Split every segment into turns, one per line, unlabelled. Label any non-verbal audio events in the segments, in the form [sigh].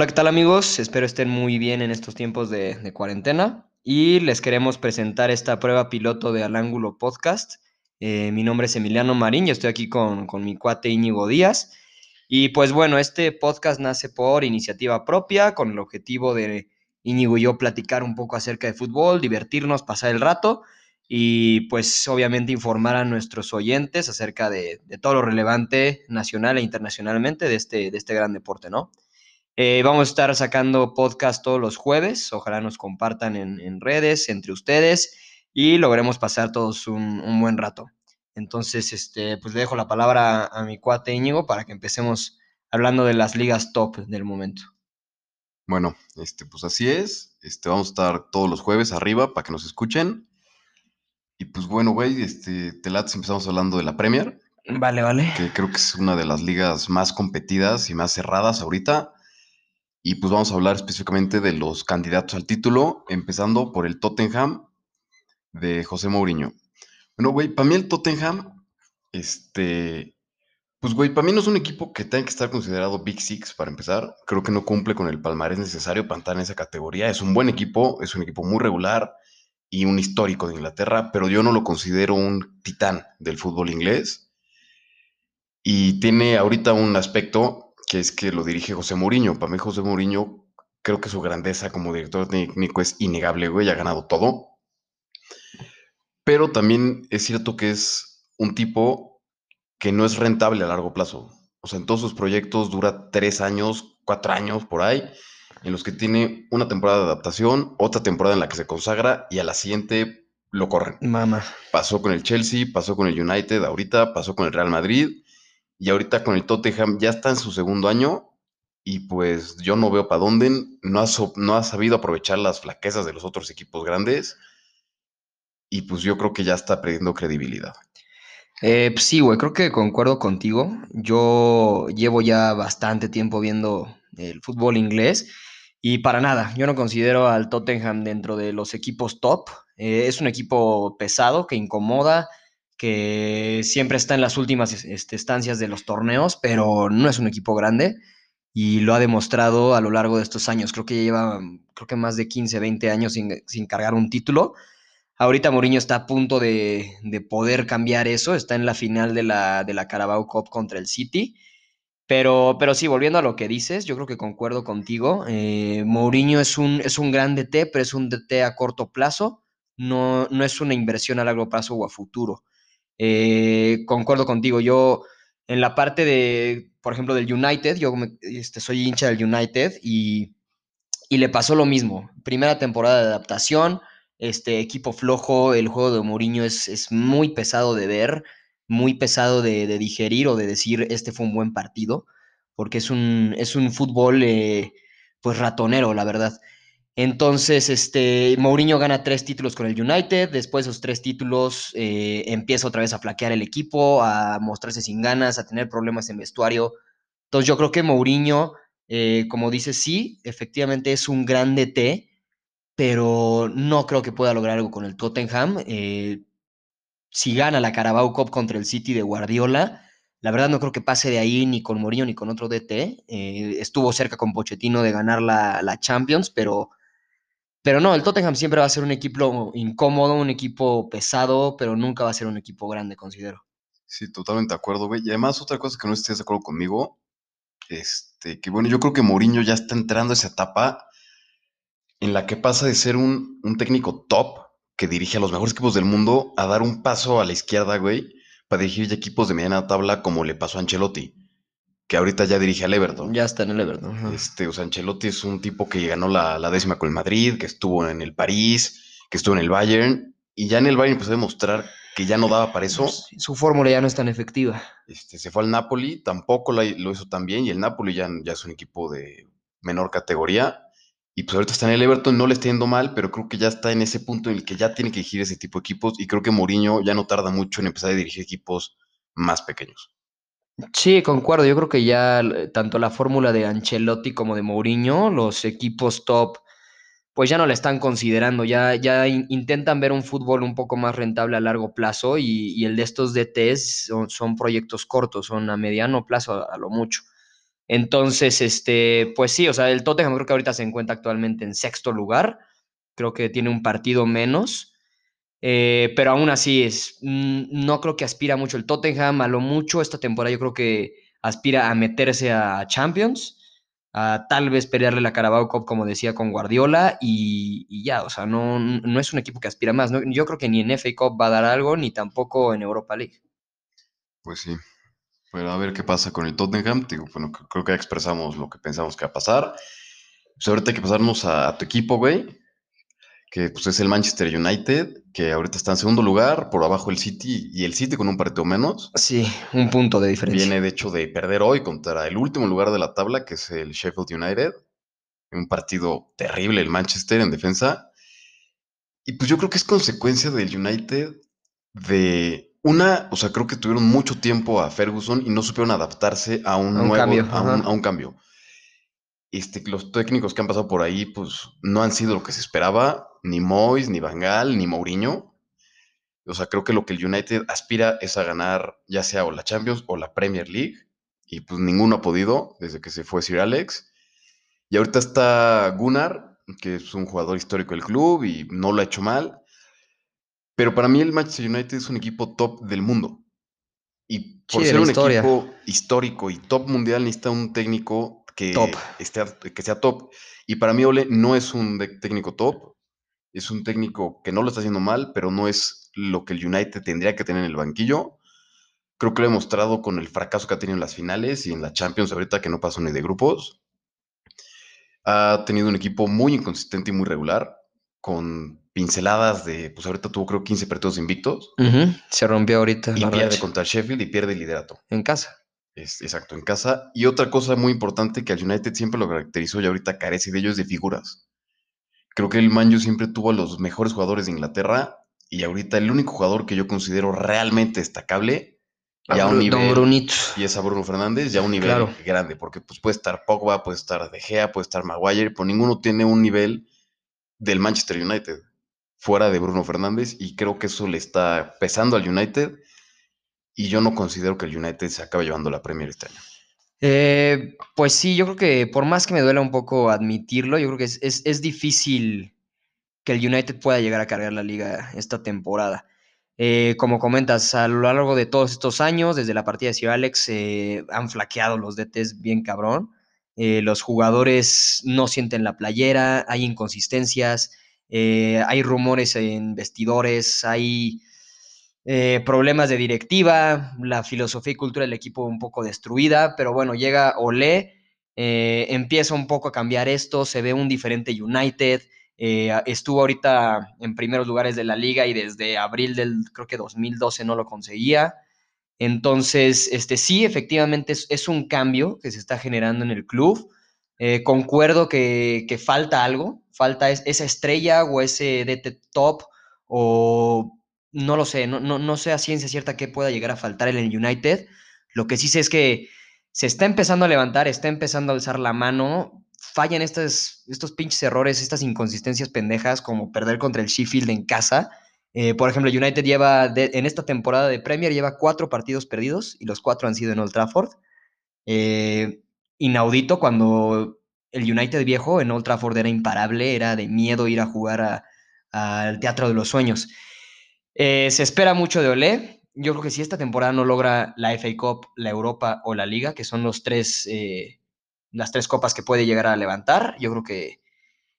Hola, ¿qué tal amigos? Espero estén muy bien en estos tiempos de, de cuarentena y les queremos presentar esta prueba piloto de Al Ángulo Podcast. Eh, mi nombre es Emiliano Marín y estoy aquí con, con mi cuate Íñigo Díaz. Y pues bueno, este podcast nace por iniciativa propia con el objetivo de Íñigo y yo platicar un poco acerca de fútbol, divertirnos, pasar el rato y pues obviamente informar a nuestros oyentes acerca de, de todo lo relevante nacional e internacionalmente de este, de este gran deporte, ¿no? Eh, vamos a estar sacando podcast todos los jueves. Ojalá nos compartan en, en redes entre ustedes y logremos pasar todos un, un, buen rato. Entonces, este, pues le dejo la palabra a, a mi cuate Íñigo para que empecemos hablando de las ligas top del momento.
Bueno, este, pues así es. Este, vamos a estar todos los jueves arriba para que nos escuchen. Y pues bueno, güey, este, te late, empezamos hablando de la Premier.
Vale, vale.
Que creo que es una de las ligas más competidas y más cerradas ahorita. Y pues vamos a hablar específicamente de los candidatos al título, empezando por el Tottenham de José Mourinho. Bueno, güey, para mí el Tottenham, este, pues güey, para mí no es un equipo que tenga que estar considerado Big Six para empezar. Creo que no cumple con el palmarés necesario para estar en esa categoría. Es un buen equipo, es un equipo muy regular y un histórico de Inglaterra, pero yo no lo considero un titán del fútbol inglés. Y tiene ahorita un aspecto que es que lo dirige José Mourinho. Para mí José Mourinho, creo que su grandeza como director técnico es innegable, güey, ha ganado todo. Pero también es cierto que es un tipo que no es rentable a largo plazo. O sea, en todos sus proyectos dura tres años, cuatro años por ahí, en los que tiene una temporada de adaptación, otra temporada en la que se consagra y a la siguiente lo corren.
Mama.
Pasó con el Chelsea, pasó con el United ahorita, pasó con el Real Madrid y ahorita con el Tottenham ya está en su segundo año y pues yo no veo para dónde, no ha, no ha sabido aprovechar las flaquezas de los otros equipos grandes y pues yo creo que ya está perdiendo credibilidad.
Eh, pues sí, güey, creo que concuerdo contigo. Yo llevo ya bastante tiempo viendo el fútbol inglés y para nada, yo no considero al Tottenham dentro de los equipos top. Eh, es un equipo pesado que incomoda, que siempre está en las últimas este, estancias de los torneos, pero no es un equipo grande y lo ha demostrado a lo largo de estos años. Creo que lleva, creo que más de 15, 20 años sin, sin cargar un título. Ahorita Mourinho está a punto de, de, poder cambiar eso, está en la final de la, de la Carabao Cup contra el City. Pero, pero sí, volviendo a lo que dices, yo creo que concuerdo contigo. Eh, Mourinho es un, es un gran DT, pero es un DT a corto plazo, no, no es una inversión a largo plazo o a futuro. Eh, concuerdo contigo, yo en la parte de, por ejemplo, del United, yo este, soy hincha del United y, y, le pasó lo mismo. Primera temporada de adaptación, este equipo flojo, el juego de Mourinho es, es muy pesado de ver, muy pesado de, de, digerir o de decir este fue un buen partido, porque es un, es un fútbol eh, pues ratonero, la verdad. Entonces, este, Mourinho gana tres títulos con el United, después de esos tres títulos eh, empieza otra vez a flaquear el equipo, a mostrarse sin ganas, a tener problemas en vestuario. Entonces yo creo que Mourinho, eh, como dice, sí, efectivamente es un gran DT, pero no creo que pueda lograr algo con el Tottenham. Eh, si gana la Carabao Cup contra el City de Guardiola, la verdad no creo que pase de ahí ni con Mourinho ni con otro DT. estuvo cerca con Pochettino de ganar la, la Champions, pero pero no, el Tottenham siempre va a ser un equipo incómodo, un equipo pesado, pero nunca va a ser un equipo grande, considero.
Sí, totalmente de acuerdo, güey. Y además, otra cosa que no estés de acuerdo conmigo, este, que bueno, yo creo que Mourinho ya está entrando a esa etapa en la que pasa de ser un, un técnico top que dirige a los mejores equipos del mundo a dar un paso a la izquierda, güey, para dirigir ya equipos de mediana tabla como le pasó a Ancelotti que ahorita ya dirige al Everton.
Ya está en el Everton. Ajá.
Este, o sea, Ancelotti es un tipo que ganó la, la, décima con el Madrid, que estuvo en el París, que estuvo en el Bayern, y ya en el Bayern empezó a demostrar que ya no daba para eso.
Sí, su fórmula ya no es tan efectiva.
Este, se fue al Napoli, tampoco la, lo hizo tan bien, y el Napoli ya, ya es un equipo de menor categoría. Y pues ahorita está en el Everton, no le está yendo mal, pero creo que ya está en ese punto en el que ya tiene que dirigir ese tipo de equipos. Y creo que Mourinho ya no tarda mucho en empezar a dirigir equipos más pequeños.
Sí, concuerdo. Yo creo que ya tanto la fórmula de Ancelotti como de Mourinho, los equipos top, pues ya no la están considerando. Ya, ya in, intentan ver un fútbol un poco más rentable a largo plazo y, el de estos DTs son, son, proyectos cortos, son a mediano plazo a, a lo mucho. Entonces, este, pues sí, o sea, el Tottenham creo que ahorita se encuentra actualmente en sexto lugar. Creo que tiene un partido menos. Eh, pero aún así es, mm, no creo que aspira mucho el Tottenham, a lo mucho esta temporada yo creo que aspira a meterse a Champions, a tal vez pelearle la Carabao Cup como decía con Guardiola y, ya, o sea, no, no es un equipo que aspira más, ¿no? yo creo que ni en FA Cup va a dar algo, ni tampoco en Europa League.
Pues sí, pero a ver qué pasa con el Tottenham, digo, bueno, creo que ya expresamos lo que pensamos que va a pasar. Pues ahorita hay que pasarnos a, a tu equipo, güey que pues, es el Manchester United, que ahorita está en segundo lugar, por abajo el City, y el City con un partido menos.
Sí, un punto de diferencia.
Viene de hecho de perder hoy contra el último lugar de la tabla, que es el Sheffield United. Un partido terrible el Manchester en defensa. Y pues yo creo que es consecuencia del United de una, o sea, creo que tuvieron mucho tiempo a Ferguson y no supieron adaptarse a un, nuevo, cambio, a, un, a un cambio. Este, los técnicos que han pasado por ahí, pues no han sido lo que se esperaba ni Moyes, ni Bangal, ni Mourinho. O sea, creo que lo que el United aspira es a ganar ya sea o la Champions o la Premier League. Y pues ninguno ha podido desde que se fue Sir Alex. Y ahorita está Gunnar, que es un jugador histórico del club y no lo ha hecho mal. Pero para mí el Manchester United es un equipo top del mundo. Y por ser un equipo histórico y top mundial necesita un técnico que, Esté, que sea top. Y para mí Ole no es un técnico top es un técnico que no lo está haciendo mal, pero no es lo que el United tendría que tener en el banquillo. Creo que lo he mostrado con el fracaso que ha tenido en las finales y en la Champions ahorita que no pasó ni de grupos. Ha tenido un equipo muy inconsistente y muy regular, con pinceladas de, pues ahorita tuvo creo 15 partidos invictos.
Se rompió ahorita.
Y pierde contra Sheffield y pierde el liderato.
En casa.
Es, exacto, en casa. Y otra cosa muy importante que al United siempre lo caracterizó y ahorita carece de ellos de figuras. Creo que el Manju siempre tuvo a los mejores jugadores de Inglaterra y ahorita el único jugador que yo considero realmente destacable ya a un nivel y es a Bruno Fernández ya a un nivel grande porque pues puede estar Pogba, puede estar De Gea, puede estar Maguire, pero ninguno tiene un nivel del Manchester United fuera de Bruno Fernández y creo que eso le está pesando al United y yo no considero que el United se acabe llevando la Premier este año.
Eh, pues sí, yo creo que por más que me duela un poco admitirlo, yo creo que es, difícil que el United pueda llegar a cargar la liga esta temporada. Eh, como comentas, a lo largo de todos estos años, desde la partida de Sir Alex, eh, han flaqueado los DTs bien cabrón. los jugadores no sienten la playera, hay inconsistencias, hay rumores en vestidores, hay eh, problemas de directiva, la filosofía y cultura del equipo un poco destruida, pero bueno, llega Olé, eh, empieza un poco a cambiar esto, se ve un diferente United, eh, estuvo ahorita en primeros lugares de la liga y desde abril del, creo que 2012 no lo conseguía. Entonces, este, sí, efectivamente es, un cambio que se está generando en el club. concuerdo que, que, falta algo, falta esa estrella o ese DT top o no lo sé, no, no, sé a ciencia cierta qué pueda llegar a faltar en el United. Lo que sí sé es que se está empezando a levantar, está empezando a alzar la mano. Fallan estos, estos pinches errores, estas inconsistencias pendejas, como perder contra el Sheffield en casa. Eh, por ejemplo, United lleva, en esta temporada de Premier, lleva cuatro partidos perdidos y los cuatro han sido en Old Trafford. Eh, inaudito cuando el United viejo en Old Trafford era imparable, era de miedo ir a jugar al Teatro de los Sueños. Eh, se espera mucho de Olé. Yo creo que si esta temporada no logra la FA Cup, la Europa o la Liga, que son los tres, eh, las tres copas que puede llegar a levantar, yo creo que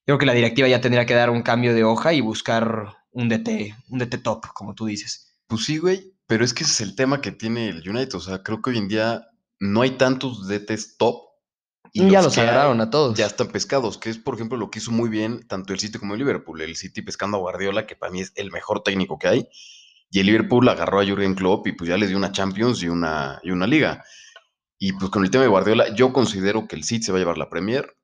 creo que la directiva ya tendría que dar un cambio de hoja y buscar un DT, un DT top, como tú dices.
Pues sí, güey, pero es que ese es el tema que tiene el United. O sea, creo que hoy en día no hay tantos DTs top.
Y ya los, agarraron a todos.
Ya están pescados, que es, por ejemplo, lo que hizo muy bien tanto el City como el Liverpool. El City pescando a Guardiola, que para mí es el mejor técnico que hay. Y el Liverpool agarró a Jürgen Klopp y pues ya les dio una Champions y una, y una liga. Y pues con el tema de Guardiola, yo considero que el City se va a llevar la Premier.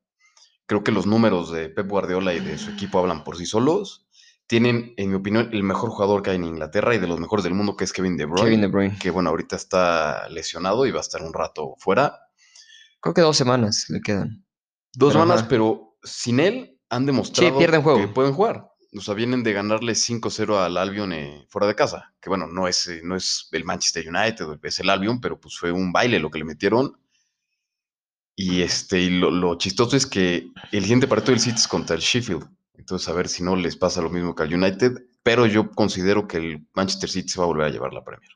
Creo que los números de Pep Guardiola y de su equipo hablan por sí solos. Tienen, en mi opinión, el mejor jugador que hay en Inglaterra y de los mejores del mundo, que es Kevin De Bruyne.
Kevin De Bruyne.
Que bueno, ahorita está lesionado y va a estar un rato fuera.
Creo que dos semanas le quedan.
Dos semanas, pero sin él han demostrado
que
pueden jugar. O sea, vienen de ganarle 5-0 al Albion eh, fuera de casa. Que bueno, no es, eh, no es el Manchester United, es el Albion, pero pues fue un baile lo que le metieron. Y este, y lo, lo chistoso es que el siguiente partido del City es contra el Sheffield. Entonces, a ver si no les pasa lo mismo que al United. Pero yo considero que el Manchester City se va a volver a llevar la Premier.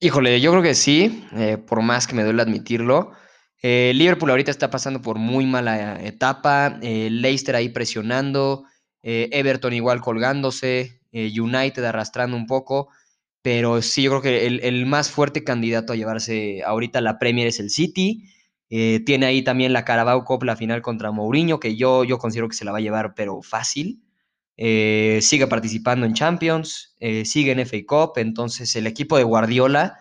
Híjole, yo creo que sí, eh, por más que me duele admitirlo. Eh, Liverpool ahorita está pasando por muy mala etapa. eh, Leicester ahí presionando. eh, Everton igual colgándose. eh, United arrastrando un poco. Pero sí, yo creo que el, el más fuerte candidato a llevarse ahorita la Premier es el City. Eh, tiene ahí también la Carabao Cup, la final contra Mourinho, que yo, yo considero que se la va a llevar, pero fácil. Eh, sigue participando en Champions, eh, sigue en FA Cup, entonces el equipo de Guardiola,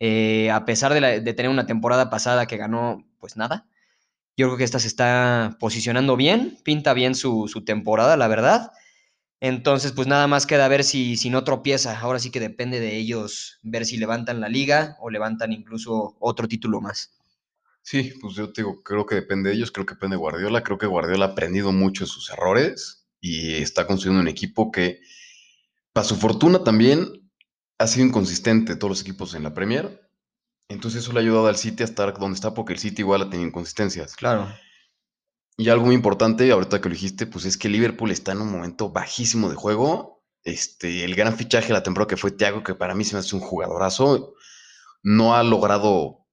eh, a pesar de, la- tener una temporada pasada que ganó, pues nada, yo creo que esta se está posicionando bien, pinta bien su, su temporada, la verdad. Entonces, pues nada más queda ver si, si no tropieza. Ahora sí que depende de ellos ver si levantan la liga o levantan incluso otro título más.
Sí, pues yo te digo, creo que depende de ellos, creo que depende de Guardiola. Creo que Guardiola ha aprendido mucho de sus errores y está construyendo un equipo que, para su fortuna también, ha sido inconsistente todos los equipos en la Premier. Entonces eso le ha ayudado al City a estar donde está porque el City igual ha tenido inconsistencias.
Claro.
Y algo muy importante, ahorita que lo dijiste, pues es que Liverpool está en un momento bajísimo de juego. Este, el gran fichaje de la temporada que fue Thiago, que para mí se me hace un jugadorazo, no ha logrado,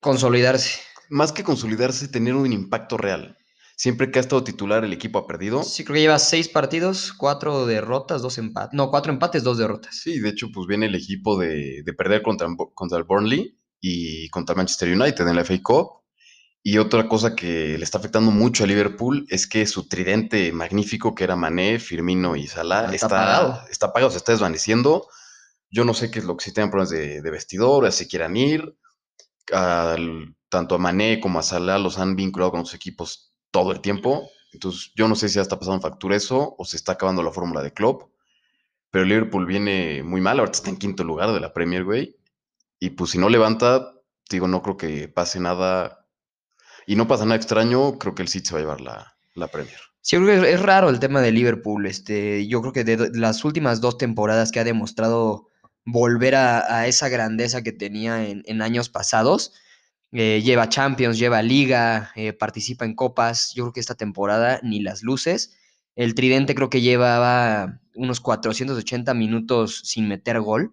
Consolidarse.
más que consolidarse, tener un impacto real. Siempre que ha estado titular, el equipo ha perdido.
Sí, creo que lleva seis partidos, cuatro derrotas, dos empates. No, cuatro empates, dos derrotas.
Sí, de hecho, pues viene el equipo de, de perder contra, contra el Burnley y contra el Manchester United en la FA Cup. Y otra cosa que le está afectando mucho a Liverpool es que su tridente magnífico, que era Mané, Firmino y Salah,
Está
está,
apagado.
está apagado, se está desvaneciendo. Yo no sé qué es lo que si tienen problemas de, de vestidor, si quieran ir. Al- tanto a Mané como a Salah los han vinculado con los equipos todo el tiempo. Entonces, yo no sé si ya está pasando factura eso o se está acabando la fórmula de Klopp. Pero Liverpool viene muy mal, ahorita está en quinto lugar de la Premier, güey. Y pues si no levanta, digo, no creo que pase nada. Y no pasa nada extraño, creo que el City se va a llevar la, la Premier.
Sí, creo que es, raro el tema de Liverpool. Este, yo creo que de las últimas dos temporadas que ha demostrado volver a, a esa grandeza que tenía en, en años pasados, eh, lleva Champions, lleva Liga, eh, participa en copas. Yo creo que esta temporada ni las luces. El Tridente creo que llevaba unos 480 minutos sin meter gol.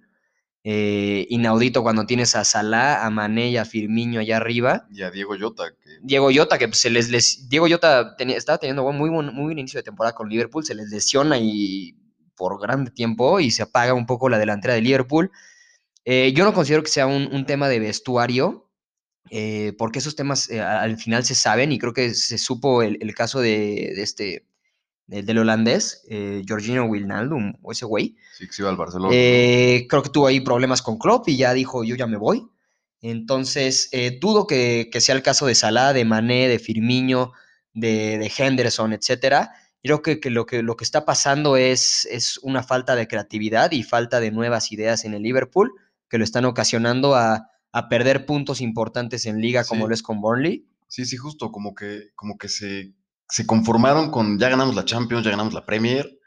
Eh, inaudito cuando tienes a Salah, a Mané y a Firmino allá arriba.
Y a Diego Jota, que
Diego Jota, que se les, les- Diego Jota tenía- estaba teniendo muy buen, muy buen inicio de temporada con Liverpool, se les lesiona y por grande tiempo y se apaga un poco la delantera de Liverpool. Eh, yo no considero que sea un, un tema de vestuario, eh, porque esos temas eh, al final se saben y creo que se supo el, el caso de, de este, del, del holandés, eh, Jorginho Wijnaldum, o ese güey,
sí que se iba al Barcelona.
eh, creo que tuvo ahí problemas con Klopp y ya dijo, yo ya me voy. Entonces, dudo que, que sea el caso de Salah, de Mané, de Firmino, de, de Henderson, etcétera. Creo que, que lo que lo que está pasando es, es una falta de creatividad y falta de nuevas ideas en el Liverpool que lo están ocasionando a, a perder puntos importantes en liga como
Sí.
lo es con Burnley.
Sí, sí, justo, como que, como que se, se conformaron con ya ganamos la Champions, ya ganamos la Premier,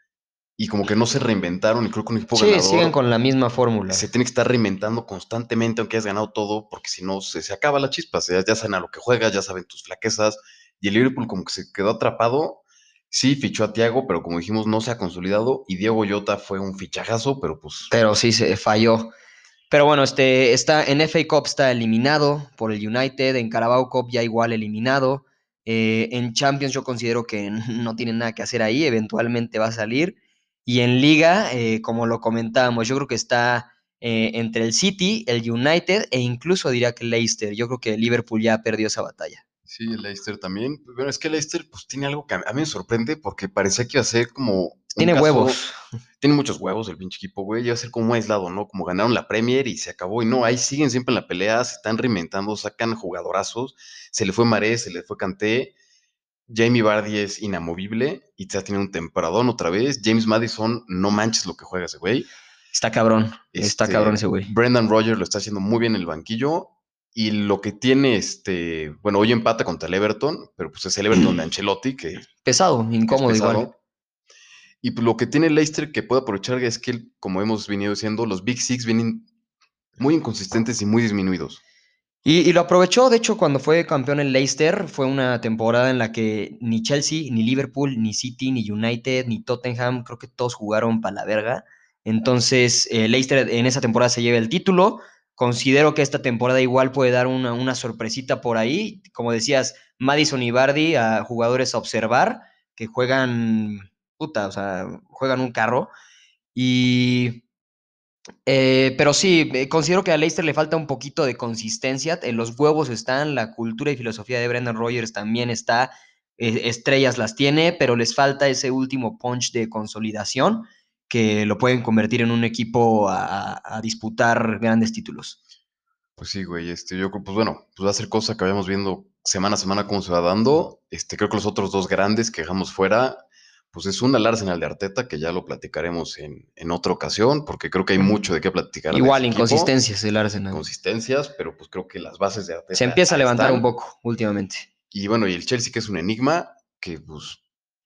y como que no se reinventaron, y creo que un equipo
Sí,
ganador
siguen con la misma fórmula.
se tiene que estar reinventando constantemente, aunque hayas ganado todo, porque si no se, se acaba la chispa, ya, ya saben a lo que juegas, ya saben tus flaquezas, y el Liverpool como que se quedó atrapado, sí, fichó a Thiago, pero como dijimos, no se ha consolidado, y Diego Jota fue un fichajazo, pero pues...
pero sí se falló. Pero bueno, este está en FA Cup está eliminado por el United, en Carabao Cup ya igual eliminado. eh, en Champions yo considero que [laughs] no tiene nada que hacer ahí, eventualmente va a salir. Y en Liga, eh, como lo comentábamos, yo creo que está eh, entre el City, el United e incluso diría que Leicester. Yo creo que Liverpool ya perdió esa batalla.
Sí, el Leicester también. Bueno, es que Leicester pues tiene algo que a mí me sorprende porque parecía que iba a ser como...
Tiene
caso-
huevos. [laughs]
Tiene muchos huevos el pinche equipo, güey. Iba a ser como aislado, ¿no? Como ganaron la Premier y se acabó. Y no, ahí siguen siempre en la pelea, se están reinventando, sacan jugadorazos. Se le fue Maré, se le fue Kanté. Jamie Vardy es inamovible y está teniendo un temporadón otra vez. James Madison, no manches lo que juega ese güey.
Está cabrón. Está
Este,
cabrón ese güey.
Brendan Rodgers lo está haciendo muy bien en el banquillo. Y lo que tiene, este, bueno, hoy empata contra el Everton, pero pues es el Everton de [clears throat] Ancelotti, que
Pesado, incómodo
es pesado.
igual.
Y pues lo que tiene Leicester que puede aprovechar es que, como hemos venido diciendo, los Big Six vienen muy inconsistentes y muy disminuidos.
Y, lo aprovechó, de hecho, cuando fue campeón en Leicester, fue una temporada en la que ni Chelsea, ni Liverpool, ni City, ni United, ni Tottenham, creo que todos jugaron para la verga. Entonces, eh, Leicester en esa temporada se lleva el título. Considero que esta temporada igual puede dar una, una sorpresita por ahí. Como decías, Madison y Bardi a jugadores a observar que juegan, puta, o sea, juegan un carro. Y eh, pero sí, eh, considero que a Leicester le falta un poquito de consistencia. En los huevos están, la cultura y filosofía de Brendan Rogers también está. eh, estrellas las tiene, pero les falta ese último punch de consolidación que lo pueden convertir en un equipo a, disputar grandes títulos.
Pues sí, güey, este, yo creo, pues bueno, pues va a ser cosa que vayamos viendo semana a semana cómo se va dando. Este, creo que los otros dos grandes que dejamos fuera, pues es una el Arsenal de Arteta, que ya lo platicaremos en, en otra ocasión, porque creo que hay mucho de qué platicar. de
Igual,
ese equipo.
inconsistencias el Arsenal.
Inconsistencias, pero pues creo que las bases de Arteta.
Se empieza a levantar
están.
un poco últimamente.
Y bueno, y el Chelsea, que es un enigma, que pues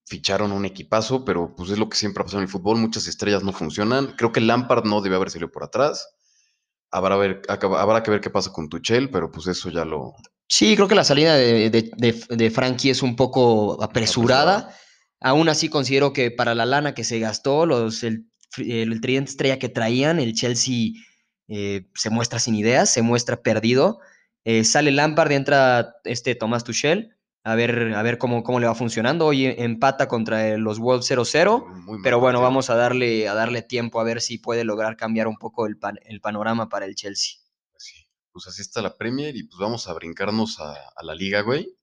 ficharon un equipazo, pero pues es lo que siempre ha pasado en el fútbol, muchas estrellas no funcionan. Creo que Lampard no debe haber salido por atrás. Habrá, ver, habrá que ver qué pasa con Tuchel, pero pues eso ya lo...
Sí, creo que la salida de, de, de, de Frankie es un poco apresurada.
Apresurada.
Aún así considero que para la lana que se gastó, los, el, el tridente estrella que traían, el Chelsea eh, se muestra sin ideas, se muestra perdido. Eh, sale Lampard entra este Tomás Tuchel. A ver, a ver cómo, cómo le va funcionando. Hoy empata contra los Wolves 0-0.
muy mal
Pero bueno, vamos a darle, a darle tiempo a ver si puede lograr cambiar un poco el, pan- el panorama para el Chelsea.
Sí, pues así está la Premier y pues vamos a brincarnos a, a la liga, güey.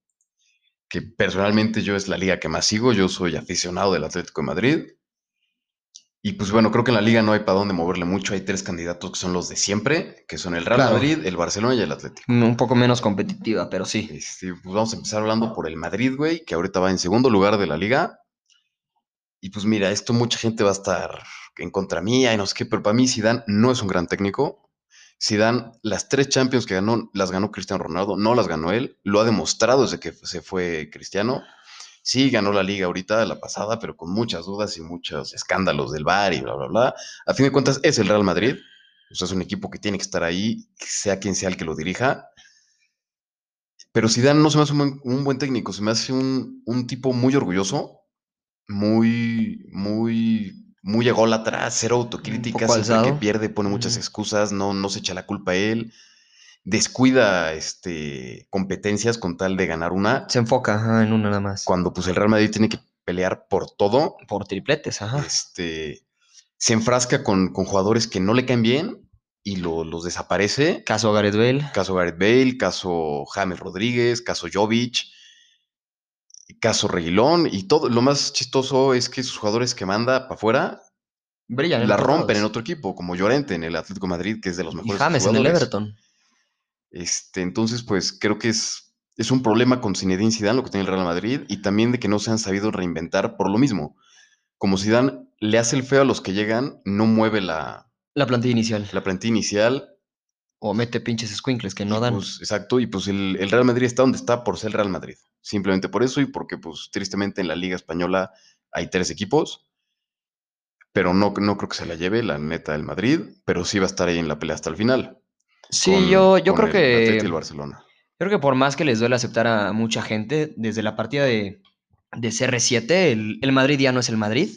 Que personalmente yo es la liga que más sigo, yo soy aficionado del Atlético de Madrid. Y pues bueno, creo que en la liga no hay para dónde moverle mucho, hay tres candidatos que son los de siempre, que son el Real
Claro.
Madrid, el Barcelona y el Atlético.
Un poco menos competitiva, pero sí.
Este, pues vamos a empezar hablando por el Madrid, güey, que ahorita va en segundo lugar de la liga. Y pues mira, esto mucha gente va a estar en contra mía y no sé qué, pero para mí Zidane no es un gran técnico. Zidane, las tres Champions que ganó, las ganó Cristiano Ronaldo, no las ganó él. Lo ha demostrado desde que se fue Cristiano. Sí, ganó la liga ahorita, la pasada, pero con muchas dudas y muchos escándalos del VAR y bla, bla, bla. A fin de cuentas, es el Real Madrid. O sea, es un equipo que tiene que estar ahí, sea quien sea el que lo dirija. Pero Zidane no se me hace un buen, un buen técnico, se me hace un, un tipo muy orgulloso, muy, muy, muy ególatra, cero autocrítica, siempre que pierde pone muchas excusas, no, no se echa la culpa a él, descuida este, competencias con tal de ganar una,
Se enfoca ajá, en una nada más.
cuando pues el Real Madrid tiene que pelear por todo,
Por tripletes, ajá.
este, se enfrasca con, con jugadores que no le caen bien y lo- los desaparece.
Caso Gareth Bale.
Caso Gareth Bale, caso James Rodríguez, caso Jovic, caso Reguilón y todo. Lo más chistoso es que sus jugadores que manda para afuera
Brillan.
la rompen en otro equipo, como Llorente en el Atlético de Madrid, que es de los
Y
mejores
James en el. Everton.
Este, entonces, pues creo que es, es un problema con Zinedine Zidane lo que tiene el Real Madrid y también de que no se han sabido reinventar por lo mismo. Como Zidane le hace el feo a los que llegan, no mueve la,
La plantilla inicial.
la plantilla inicial
O mete pinches squinkles que no dan.
pues, exacto, y pues el, el Real Madrid está donde está por ser el Real Madrid. Simplemente por eso y porque, pues, tristemente en la Liga Española hay tres equipos. Pero no, no creo que se la lleve, la neta, el Madrid. Pero sí va a estar ahí en la pelea hasta el final.
sí,
con-
yo, yo
con
creo
el
que.
el Barcelona.
Creo que por más que les duele aceptar a mucha gente, desde la partida de, de CR7, el, el Madrid ya no es el Madrid.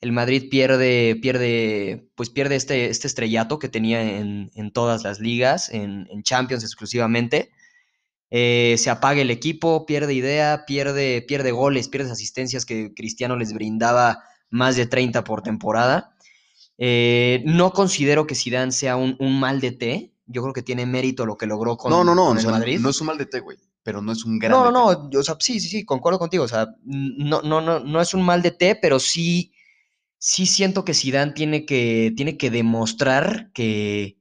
El Madrid pierde, pierde, pues pierde este, este estrellato que tenía en, en todas las ligas, en, en Champions exclusivamente. Eh, se apaga el equipo, pierde idea, pierde, pierde goles, pierde asistencias que Cristiano les brindaba más de 30 por temporada. Eh, no considero que Zidane sea un, un mal de té. Yo creo que tiene mérito lo que logró con,
no, no, no.
con
o
el
sea,
Madrid.
no es un mal de té, güey. Pero no es un gran
No,
DT.
no, o sea, sí, sí, sí, concuerdo contigo, o sea, no, no, no, no es un mal de té, pero sí, sí siento que Zidane tiene que, tiene que demostrar que,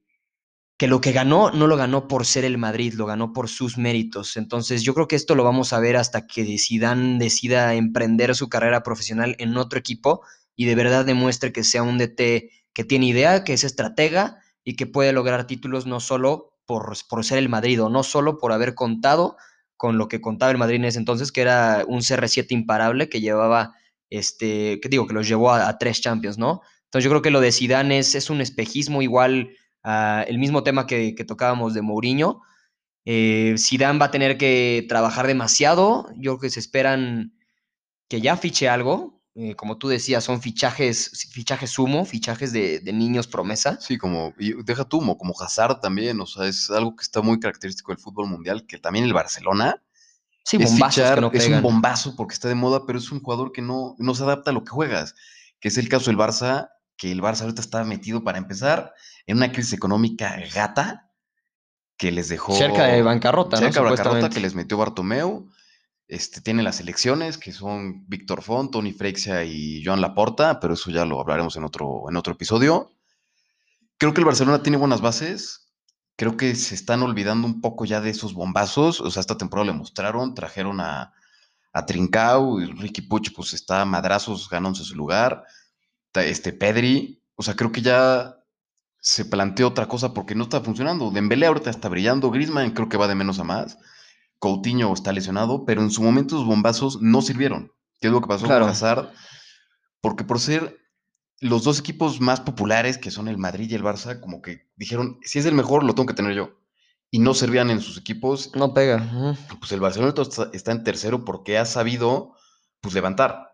que lo que ganó no lo ganó por ser el Madrid, lo ganó por sus méritos. Entonces, yo creo que esto lo vamos a ver hasta que Zidane decida emprender su carrera profesional en otro equipo y de verdad demuestre que sea un DT que tiene idea, que es estratega y que puede lograr títulos no solo por, por ser el Madrid o no solo por haber contado con lo que contaba el Madrid en ese entonces, que era un CR7 imparable que llevaba, este, que digo, que los llevó a, tres Champions, ¿no? Entonces yo creo que lo de Zidane es, un espejismo igual, ah, el mismo tema que, que tocábamos de Mourinho, Eh, Zidane va a tener que trabajar demasiado. Yo creo que se esperan que ya fiche algo. Eh, como tú decías, son fichajes, fichajes sumo, fichajes de, niños promesa.
Sí, como, y deja tú, mo- como Hazard también, o sea, es algo que está muy característico del fútbol mundial, que también el Barcelona
Sí,
es
bombazos
fichar,
que no
es un bombazo porque está de moda, pero es un jugador que no, no se adapta a lo que juegas, que es el caso del Barça, que el Barça ahorita está metido para empezar en una crisis económica gata que les dejó
Cerca de bancarrota, ¿no?
cerca de bancarrota que les metió Bartomeu. Este, tiene las elecciones que son Víctor Font, Tony Freixia y Joan Laporta, pero eso ya lo hablaremos en otro, en otro episodio. Creo que el Barcelona tiene buenas bases. Creo que se están olvidando un poco ya de esos bombazos. O sea, esta temporada le mostraron, trajeron a, a Trincao y Ricky Puch, pues está a madrazos, ganándose su lugar. Este Pedri, o sea, creo que ya se planteó otra cosa porque no está funcionando. Dembélé ahorita está brillando, Griezmann creo que va de menos a más. Coutinho está lesionado, pero en su momento los bombazos no sirvieron. ¿Qué es lo que pasó
Claro.
con Hazard? Porque por ser los dos equipos más populares, que son el Madrid y el Barça, como que dijeron, si es el mejor, lo tengo que tener yo. Y no servían en sus equipos.
No pega.
Pues el Barcelona está, está en tercero porque ha sabido pues, levantar.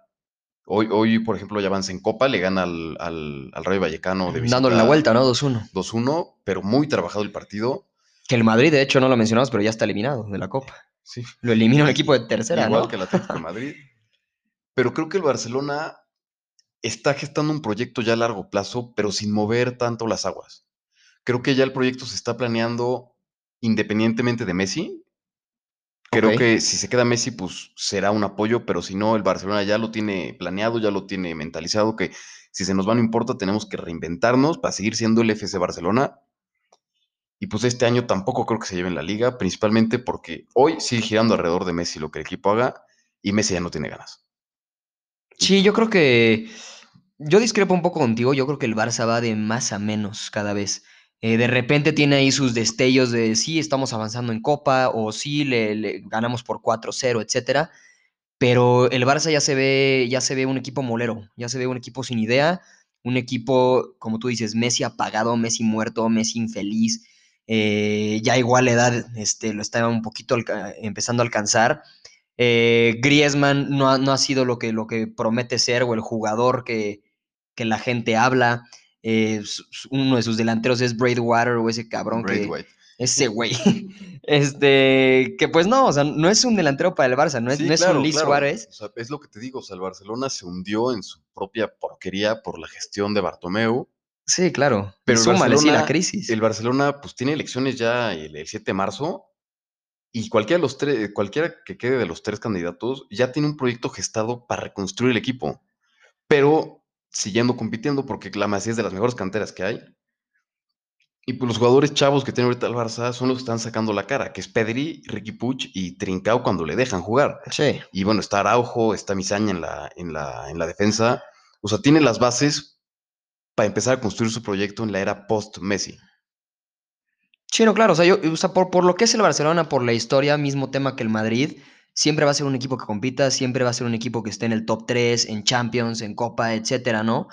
Hoy, hoy, por ejemplo, ya avanza en Copa, le gana al, al, al Rayo Vallecano de visita
Dándole la vuelta, ¿no? 2-1.
2-1, pero muy trabajado el partido.
Que el Madrid, de hecho, no lo mencionamos, pero ya está eliminado de la Copa.
Sí,
Lo elimina un equipo de tercera,
igual
¿no?
que el Atlético de Madrid. [laughs] Pero creo que el Barcelona está gestando un proyecto ya a largo plazo, pero sin mover tanto las aguas. Creo que ya el proyecto se está planeando independientemente de Messi. Creo que si se queda Messi, pues será un apoyo, pero si no, el Barcelona ya lo tiene planeado, ya lo tiene mentalizado, que si se nos va no importa, tenemos que reinventarnos para seguir siendo el FC Barcelona. Y pues este año tampoco creo que se lleve en la liga, principalmente porque hoy sigue girando alrededor de Messi lo que el equipo haga y Messi ya no tiene ganas.
Sí, yo creo que. Yo discrepo un poco contigo. Yo creo que el Barça va de más a menos cada vez. Eh, de repente tiene ahí sus destellos de sí, estamos avanzando en Copa o sí, le, le ganamos por 4-0, etcétera. Pero el Barça ya se ve, ya se ve un equipo molero, ya se ve un equipo sin idea, un equipo, como tú dices, Messi apagado, Messi muerto, Messi infeliz. eh, ya igual edad este, lo estaba un poquito empezando a alcanzar. Eh, Griezmann no ha, no ha sido lo que, lo que promete ser o el jugador que, que la gente habla. Eh, uno de sus delanteros es Braithwater o ese cabrón que,
Braithwaite.
ese güey. [laughs] Este, que pues no, o sea, no es un delantero para el Barça, no es,
Sí,
no es
claro,
un Luis
claro.
Suárez.
O sea, es lo que te digo, o sea, el Barcelona se hundió en su propia porquería por la gestión de Bartomeu.
Sí, claro.
Pero
súmale, sí, la crisis.
El Barcelona, pues tiene elecciones ya el, el 7 de marzo. Y cualquiera, de los tres, cualquiera que quede de los tres candidatos ya tiene un proyecto gestado para reconstruir el equipo. Pero siguiendo compitiendo, porque la Masía es de las mejores canteras que hay. Y pues los jugadores chavos que tiene ahorita el Barça son los que están sacando la cara, que es Pedri, Ricky Puig y Trincao cuando le dejan jugar.
Sí.
Y bueno, está Araujo, está Misaña en la, en la, en la defensa. O sea, tiene las bases para empezar a construir su proyecto en la era post-Messi.
Sí, no, claro. O sea, yo, o sea, por, por lo que es el Barcelona, por la historia, mismo tema que el Madrid, siempre va a ser un equipo que compita, siempre va a ser un equipo que esté en el top 3, en Champions, en Copa, etcétera, ¿no?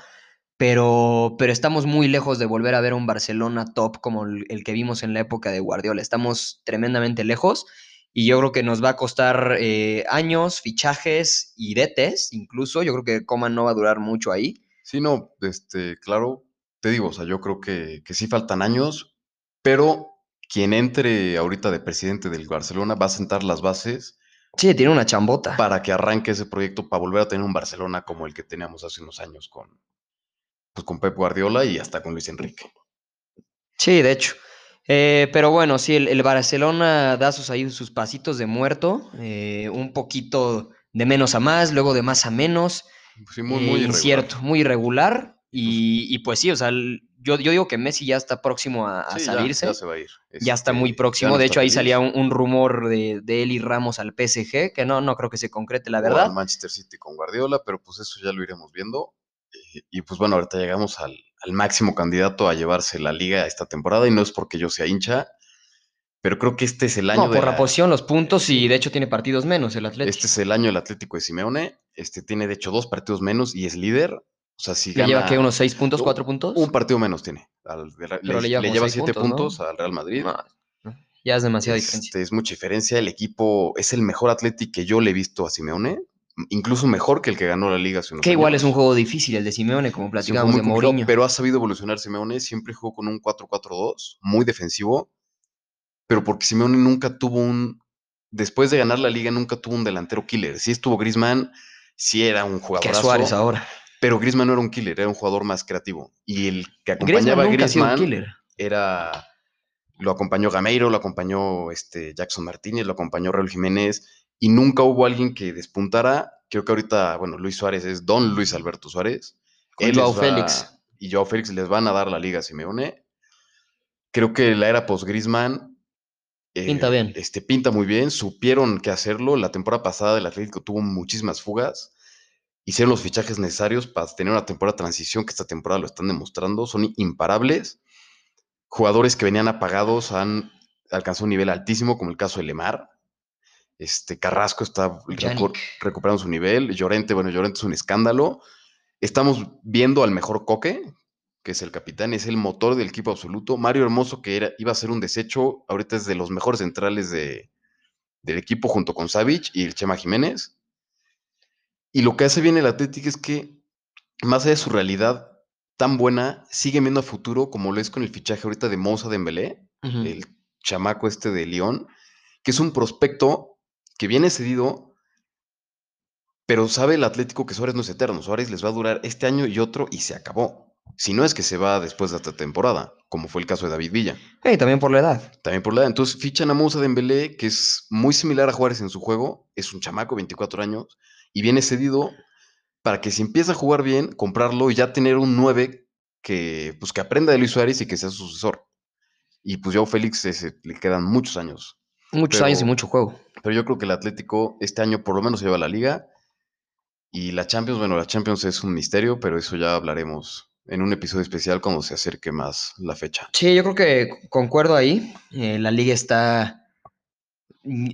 Pero, pero estamos muy lejos de volver a ver un Barcelona top como el, que vimos en la época de Guardiola. Estamos tremendamente lejos y yo creo que nos va a costar eh, años, fichajes y detes, incluso. Yo creo que Coman no va a durar mucho ahí.
Sí, no, este, claro, te digo, o sea, yo creo que, que sí faltan años, pero quien entre ahorita de presidente del Barcelona va a sentar las bases
Sí, tiene una chambota.
para que arranque ese proyecto para volver a tener un Barcelona como el que teníamos hace unos años con, pues, con Pep Guardiola y hasta con Luis Enrique.
Sí, de hecho. Eh, pero bueno, sí, el, el Barcelona da sus, ahí sus pasitos de muerto, eh, un poquito de menos a más, luego de más a menos,
Sí, muy,
eh,
muy irregular.
incierto, muy irregular. Y, y pues sí, o sea, el- yo, yo digo que Messi ya está próximo a, a
Sí,
salirse.
Ya, se va a ir.
Ya está muy
Este,
próximo.
ya no
de hecho, ahí
feliz.
salía un, un rumor de, de él y Ramos al PSG, que no, no creo que se concrete, la
o
verdad.
al Manchester City con Guardiola, pero pues eso ya lo iremos viendo. Eh, y pues bueno, ahorita llegamos al, al máximo candidato a llevarse la liga esta temporada y no es porque yo sea hincha, pero creo que este es el año
No,
de
por la
la-
posición, los puntos, y de hecho tiene partidos menos el Atlético.
este es el año del Atlético de Simeone. Este tiene de hecho dos partidos menos y es líder. O sea, si
¿Le
gana
lleva que unos seis puntos,
un-
cuatro puntos?
Un partido menos tiene. Al-
Pero le lleva como seis
siete
puntos, ¿no?
puntos al Real Madrid.
No, Ya es demasiada
Este,
diferencia.
es mucha diferencia. El equipo es el mejor Atleti que yo le he visto a Simeone, incluso mejor que el que ganó la liga hace unos
Que igual es un juego difícil el de Simeone, como
muy
de
complicado,
Mourinho.
pero ha sabido evolucionar Simeone. Siempre jugó con un 4-4-2, muy defensivo, pero porque Simeone nunca tuvo un. Después de ganar la liga, nunca tuvo un delantero killer. Sí estuvo Griezmann, sí era un
Que
jugadorazo.
Suárez ahora.
Pero Griezmann no era un killer, era un jugador más creativo. Y el que
Griezmann
acompañaba a
sido un
Griezmann era. Lo acompañó Gameiro, lo acompañó este, Jackson Martínez, lo acompañó Raúl Jiménez. Y nunca hubo alguien que despuntara. Creo que ahorita, bueno, Luis Suárez es Don Luis Alberto Suárez. Él
Joao
va-
Félix.
Y Joao Félix les van a dar la liga a Simeone. Creo que la era post-Griezmann. eh,
Pinta bien.
Este, pinta muy bien. Supieron qué hacerlo. La temporada pasada el Atlético tuvo muchísimas fugas. Hicieron los fichajes necesarios para tener una temporada de transición que esta temporada lo están demostrando. Son imparables. Jugadores que venían apagados han alcanzado un nivel altísimo, como el caso de Lemar. Este, Carrasco está recu- recuperando su nivel. Llorente, bueno, Llorente es un escándalo. Estamos viendo al mejor Coque, que es el capitán, es el motor del equipo absoluto. Mario Hermoso, que era, iba a ser un desecho, ahorita es de los mejores centrales de, del equipo junto con Savic y el Chema Jiménez. Y lo que hace bien el Atlético es que, más allá de su realidad tan buena, sigue viendo a futuro, como lo es con el fichaje ahorita de Moussa Dembélé,
Ujú.
el chamaco este de Lyon, que es un prospecto que viene cedido, pero sabe el Atlético que Suárez no es eterno. Suárez les va a durar este año y otro y se acabó. Si no es que se va después de esta temporada, como fue el caso de David Villa.
Eh, también por la edad.
También por la edad. Entonces fichan a Moussa Dembélé, que es muy similar a Juárez en su juego. Es un chamaco, 24 años, y viene cedido para que si empieza a jugar bien, comprarlo y ya tener un 9 que, pues, que aprenda de Luis Suárez y que sea su sucesor. Y pues Joao Félix ese, le quedan muchos años.
Muchos
Pero-
años y mucho juego.
Pero yo creo que el Atlético este año por lo menos se lleva la liga. Y la Champions, bueno, la Champions es un misterio, pero eso ya hablaremos en un episodio especial cuando se acerque más la fecha.
Sí, yo creo que concuerdo ahí. Eh, la liga está,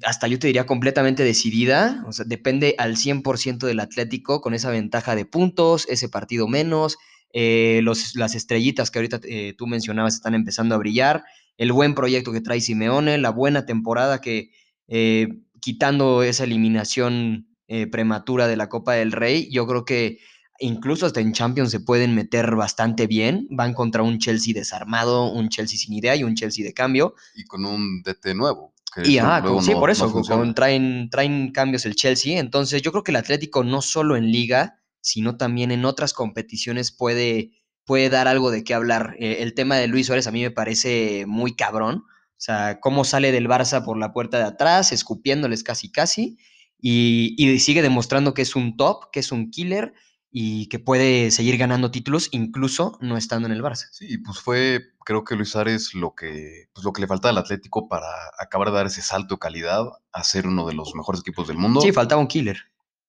hasta yo te diría, completamente decidida. O sea, depende al 100% del Atlético con esa ventaja de puntos, ese partido menos. eh, los, las estrellitas que ahorita eh, tú mencionabas están empezando a brillar. El buen proyecto que trae Simeone, la buena temporada que, eh, quitando esa eliminación prematura de la Copa del Rey, yo creo que incluso hasta en Champions se pueden meter bastante bien. Van contra un Chelsea desarmado, un Chelsea sin idea y un Chelsea de cambio.
Y con un DT nuevo. Que
Y
luego
con- sí,
no-
por
no
eso, con- traen, traen cambios el Chelsea. Entonces, yo creo que el Atlético no solo en liga, sino también en otras competiciones puede, puede dar algo de qué hablar. Eh, el tema de Luis Suárez a mí me parece muy cabrón. O sea, cómo sale del Barça por la puerta de atrás, escupiéndoles casi casi, y, y sigue demostrando que es un top, que es un killer y que puede seguir ganando títulos incluso no estando en el Barça.
Sí, pues fue, creo que Luis Suárez lo que, pues lo que le faltaba al Atlético para acabar de dar ese salto de calidad a ser uno de los mejores equipos del mundo.
Sí, faltaba un killer.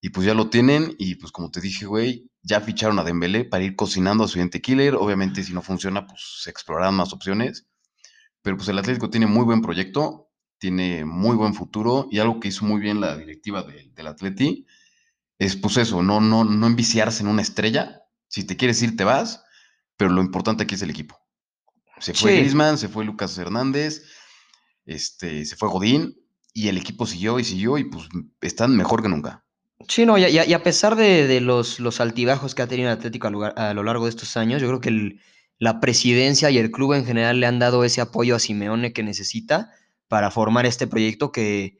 Y pues ya lo tienen. Y pues como te dije, güey, ya ficharon a Dembélé para ir cocinando a su siguiente killer. Obviamente, si no funciona, pues se explorarán más opciones. Pero pues el Atlético tiene muy buen proyecto, tiene muy buen futuro. Y algo que hizo muy bien la directiva de- del Atleti es pues eso, no, no, no enviciarse en una estrella. Si te quieres ir, te vas. Pero lo importante aquí es el equipo. Se fue
Sí.
Griezmann, se fue Lucas Hernández, este, se fue Godín. Y el equipo siguió y siguió y pues están mejor que nunca.
Sí, no, y, a- y a pesar de, de los, los altibajos que ha tenido el Atlético a, lugar- a lo largo de estos años, yo creo que el- la presidencia y el club en general le han dado ese apoyo a Simeone que necesita para formar este proyecto que,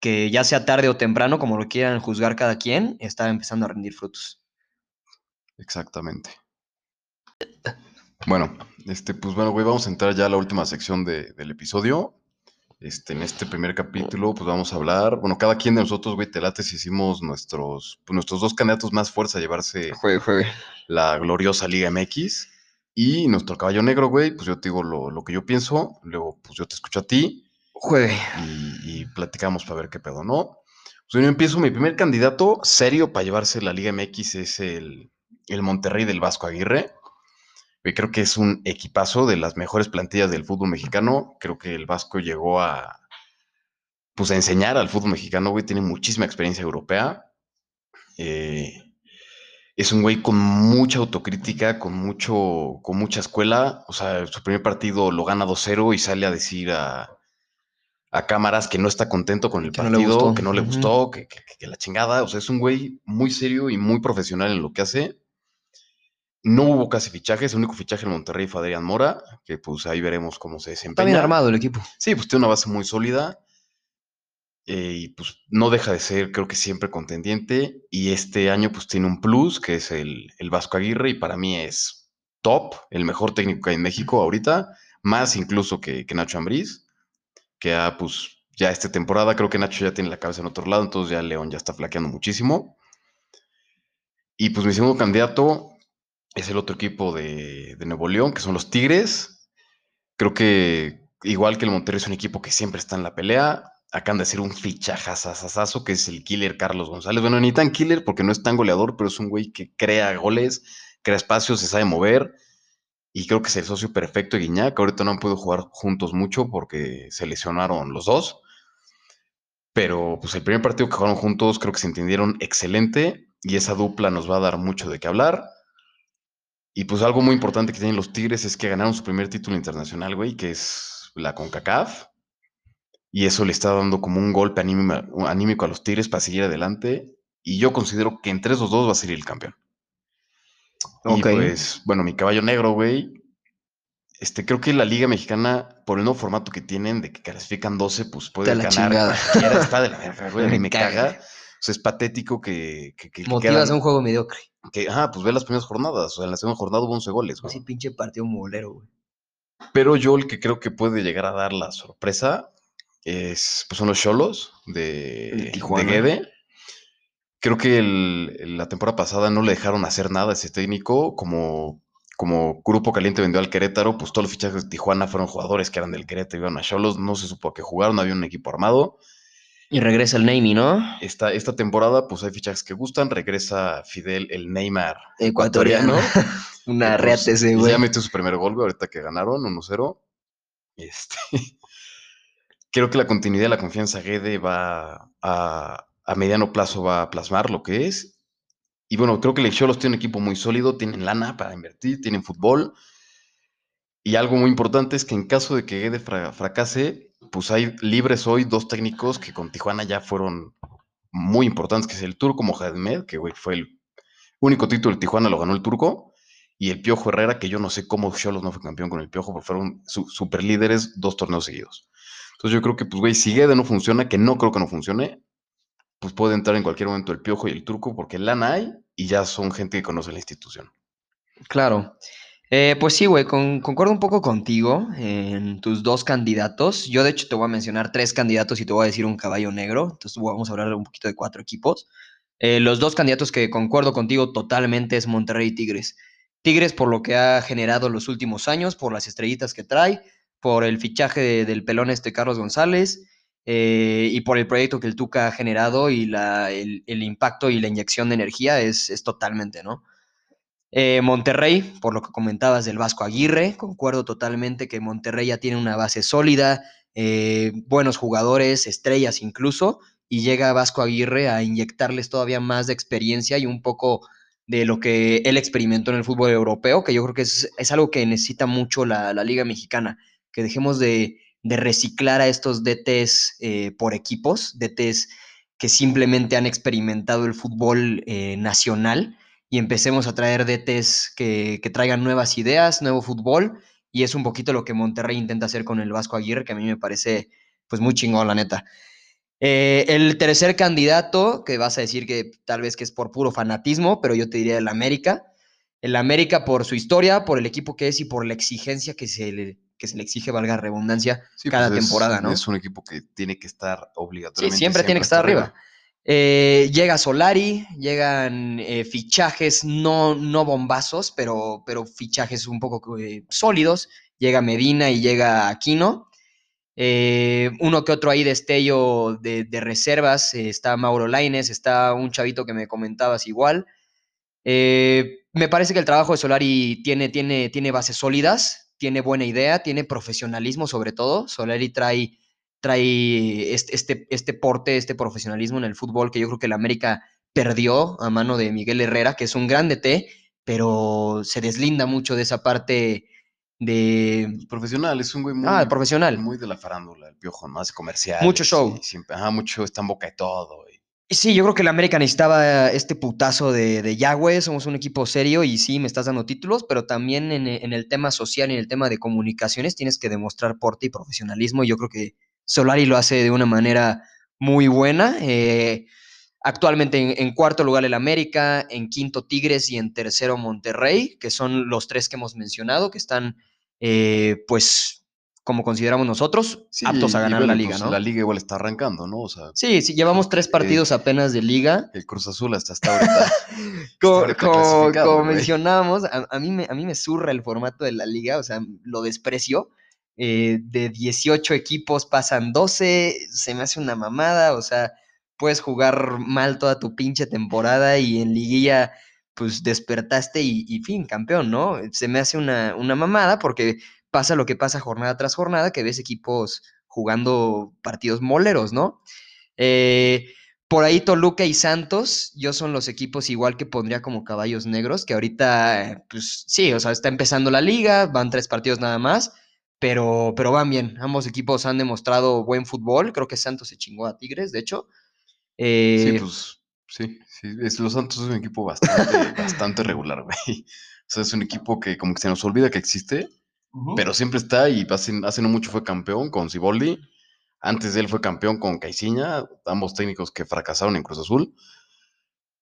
que ya sea tarde o temprano, como lo quieran juzgar cada quien, está empezando a rendir frutos.
Exactamente. Bueno, este, pues bueno, güey, vamos a entrar ya a la última sección de- del episodio. Este, en este primer capítulo, pues vamos a hablar, bueno, cada quien de nosotros, güey, te late si hicimos nuestros, pues, nuestros dos candidatos más fuerza a llevarse
Juegue, juegue.
la gloriosa Liga MX. Y nuestro caballo negro, güey, pues yo te digo lo, lo que yo pienso, luego pues yo te escucho a ti
Juegue.
y, platicamos para ver qué pedo, ¿no? Pues yo empiezo, mi primer candidato serio para llevarse la Liga MX es el, el Monterrey del Vasco Aguirre. Güey, creo que es un equipazo de las mejores plantillas del fútbol mexicano. Creo que el Vasco llegó a, pues, a enseñar al fútbol mexicano, güey. Tiene muchísima experiencia europea. Eh, es un güey con mucha autocrítica, con, mucho, con mucha escuela. O sea, su primer partido lo gana 2-0 y sale a decir a, a cámaras que no está contento con el
Que no le
partido,
gustó.
que no le gustó, que, que- que la chingada. O sea, es un güey muy serio y muy profesional en lo que hace. No hubo casi fichajes, el único fichaje en Monterrey fue Adrián Mora, que pues ahí veremos cómo se desempeña.
Está bien armado el equipo.
Sí, pues tiene una base muy sólida. eh, y pues no deja de ser, creo que siempre contendiente. Y este año pues tiene un plus, que es el, el Vasco Aguirre, y para mí es top, el mejor técnico que hay en México ahorita, más incluso que, que Nacho Ambriz, que ha pues ya esta temporada, creo que Nacho ya tiene la cabeza en otro lado, entonces ya León ya está flaqueando muchísimo. Y pues mi segundo candidato es el otro equipo de, de Nuevo León, que son los Tigres. Creo que igual que el Monterrey es un equipo que siempre está en la pelea. Acaban de hacer un fichajazazazazo que es el killer Carlos González. Bueno, ni tan killer porque no es tan goleador, pero es un güey que crea goles, crea espacios, se sabe mover. Y creo que es el socio perfecto de Guiñac. Ahorita no han podido jugar juntos mucho porque se lesionaron los dos. Pero pues el primer partido que jugaron juntos creo que se entendieron excelente y esa dupla nos va a dar mucho de qué hablar. Y pues algo muy importante que tienen los Tigres es que ganaron su primer título internacional, güey, que es la CONCACAF. Y eso le está dando como un golpe anímico, a los Tigres para seguir adelante. Y yo considero que entre esos dos va a ser el campeón.
Ok.
Y pues, bueno, mi caballo negro, güey. Este, creo que la Liga Mexicana, por el nuevo formato que tienen, de que clasifican 12, pues puede ganar
chingada.
cualquiera. Está de la verga, [laughs] güey.
Me
me
caga.
caga. O sea, es patético que, que, que
Motivas
quedan-
a un juego mediocre.
que, ajá, pues ve las primeras jornadas. O sea, en la segunda jornada hubo 11 goles, güey.
Así pinche partido molero, güey.
Pero yo el que creo que puede llegar a dar la sorpresa es, pues son los Cholos de,
De.
Guede. Creo que el- la temporada pasada no le dejaron hacer nada a ese técnico. Como, como Grupo Caliente vendió al Querétaro, pues todos los fichajes de Tijuana fueron jugadores que eran del Querétaro y iban a Cholos. No se supo a qué jugaron, no había un equipo armado.
Y regresa el Navy, ¿no?
Esta, esta temporada, pues hay fichajes que gustan. Regresa Fidel, el Neymar
Ecuatoriano. [laughs] Una
pues,
ese, güey.
Ya metió su primer gol, güey, ahorita que ganaron 1-0. Este, [laughs] creo que la continuidad de la confianza Guede va a, a mediano plazo va a plasmar lo que es. Y bueno, creo que el Cholos tiene un equipo muy sólido, tienen lana para invertir, tienen fútbol. Y algo muy importante es que en caso de que Guede fra- fracase, pues hay libres hoy dos técnicos que con Tijuana ya fueron muy importantes, que es el turco Mohamed, que güey, fue el único título de Tijuana, lo ganó el turco, y el Piojo Herrera, que yo no sé cómo Cholos no fue campeón con el Piojo, porque fueron su- super líderes dos torneos seguidos. Entonces yo creo que, pues, güey, si Guede no funciona, que no creo que no funcione, pues puede entrar en cualquier momento el Piojo y el turco, porque lana hay y ya son gente que conoce la institución.
Claro. Eh, pues sí, güey, con- concuerdo un poco contigo en tus dos candidatos. Yo, de hecho, te voy a mencionar tres candidatos y te voy a decir un caballo negro. Entonces, vamos a hablar un poquito de cuatro equipos. Eh, los dos candidatos que concuerdo contigo totalmente es Monterrey y Tigres. Tigres por lo que ha generado los últimos años, por las estrellitas que trae, por el fichaje de- del pelón este Carlos González eh, y por el proyecto que el Tuca ha generado y la- el, impacto y la inyección de energía es, es totalmente, ¿no? Eh, Monterrey, por lo que comentabas del Vasco Aguirre, concuerdo totalmente que Monterrey ya tiene una base sólida, eh, buenos jugadores, estrellas incluso, y llega Vasco Aguirre a inyectarles todavía más de experiencia y un poco de lo que él experimentó en el fútbol europeo, que yo creo que es, es algo que necesita mucho la, la Liga Mexicana, que dejemos de, de reciclar a estos DTs eh, por equipos, DTs que simplemente han experimentado el fútbol eh, nacional y empecemos a traer DTs que, que traigan nuevas ideas, nuevo fútbol, y es un poquito lo que Monterrey intenta hacer con el Vasco Aguirre, que a mí me parece pues muy chingón, la neta. Eh, el tercer candidato, que vas a decir que tal vez que es por puro fanatismo, pero yo te diría el América. El América por su historia, por el equipo que es y por la exigencia que se le, que se le exige, valga redundancia,
Sí,
cada
pues, es-
temporada, ¿no?
Es un equipo que tiene que estar
Sí,
obligatoriamente.
siempre tiene que estar arriba. Eh, llega Solari, llegan eh, fichajes no, no bombazos, pero, pero fichajes un poco eh, sólidos. Llega Medina y llega Aquino. Uno que otro ahí destello de, de reservas. está Mauro Laines, está un chavito que me comentabas igual. Me parece que el trabajo de Solari tiene, tiene, tiene bases sólidas, tiene buena idea, tiene profesionalismo sobre todo. Solari trae, trae este, este, este porte, este profesionalismo en el fútbol que yo creo que el América perdió a mano de Miguel Herrera, que es un gran DT, pero se deslinda mucho de esa parte de...
Profesional, es un güey muy,
Ah, profesional.
muy de la farándula, el piojo, más comercial.
Mucho show.
siempre, ajá, mucho está en boca de todo. y-
Y Sí, yo creo que el América necesitaba este putazo de, de ya, güey, somos un equipo serio y sí, me estás dando títulos, pero también en, en el tema social y en el tema de comunicaciones tienes que demostrar porte y profesionalismo. y Yo creo que Solari lo hace de una manera muy buena. eh, actualmente en, en cuarto lugar el América, en quinto Tigres y en tercero Monterrey, que son los tres que hemos mencionado, que están, eh, pues, como consideramos nosotros,
Sí,
aptos a ganar
bueno,
la liga,
pues,
¿no?
La liga igual está arrancando, ¿no? O sea,
Sí, sí, llevamos tres
Eh,
partidos apenas de liga.
el Cruz Azul hasta [laughs] está ahorita.
Como,
ahorita
como- mencionábamos, a, a mí me, a mí me surra el formato de la liga, o sea, lo desprecio. Eh, de 18 equipos pasan 12, se me hace una mamada, o sea, puedes jugar mal toda tu pinche temporada y en liguilla, pues despertaste y, y fin, campeón, ¿no? Se me hace una, una mamada porque pasa lo que pasa jornada tras jornada, que ves equipos jugando partidos moleros, ¿no? Eh, por ahí Toluca y Santos, yo son los equipos igual que pondría como caballos negros, que ahorita, pues sí, o sea, está empezando la liga, van tres partidos nada más, pero, pero van bien. Ambos equipos han demostrado buen fútbol, creo que Santos se chingó a Tigres, de hecho.
Sí,
Eh,
pues sí, sí. Es, los Santos es un equipo bastante, [laughs] bastante regular, güey. O sea, es un equipo que como que se nos olvida que existe, pero siempre está y hace, hace no mucho fue campeón con Ciboldi. Antes de él fue campeón con Caiciña, ambos técnicos que fracasaron en Cruz Azul.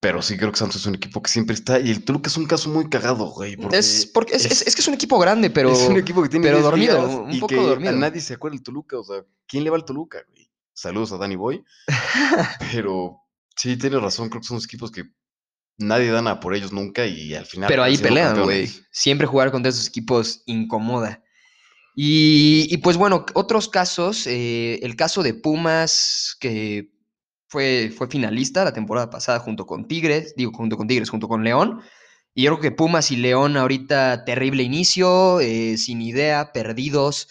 Pero sí creo que Santos es un equipo que siempre está. Y el Toluca es un caso muy cagado, güey. Porque
es, porque es, es- es que es un equipo grande, pero...
es un equipo que tiene
pero
10
dormido, un
y
poco
que
dormido.
A nadie se acuerda del Toluca. O sea, ¿quién le va al Toluca, güey? Saludos a Danny Boy. [laughs] pero sí, tienes razón. Creo que son los equipos que nadie da nada por ellos nunca y al final.
Pero ahí pelean, güey. Siempre jugar contra esos equipos incomoda. Y, y, pues bueno, otros casos, eh, el caso de Pumas, que fue, fue finalista la temporada pasada junto con Tigres, digo, junto con Tigres, junto con León. Y yo creo que Pumas y León ahorita terrible inicio, eh, sin idea, perdidos.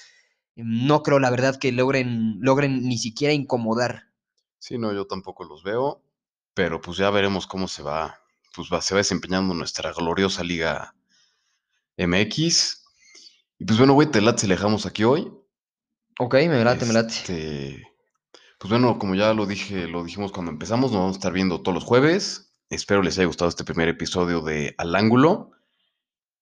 No creo, la verdad, que logren, logren ni siquiera incomodar.
Sí, no, yo tampoco los veo. Pero pues ya veremos cómo se va. Pues va, se va desempeñando nuestra gloriosa Liga MX. Y pues bueno, güey, te late, si le dejamos aquí hoy.
Ok, me late, me late.
Este, Pues bueno, como ya lo dije, lo dijimos cuando empezamos, nos vamos a estar viendo todos los jueves. Espero les haya gustado este primer episodio de Al Ángulo.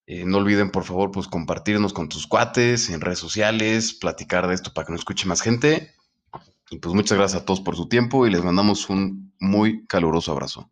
Eh, no olviden, por favor, pues compartirnos con tus cuates en redes sociales, platicar de esto para que nos escuche más gente. Y pues muchas gracias a todos por su tiempo y les mandamos un muy caluroso abrazo.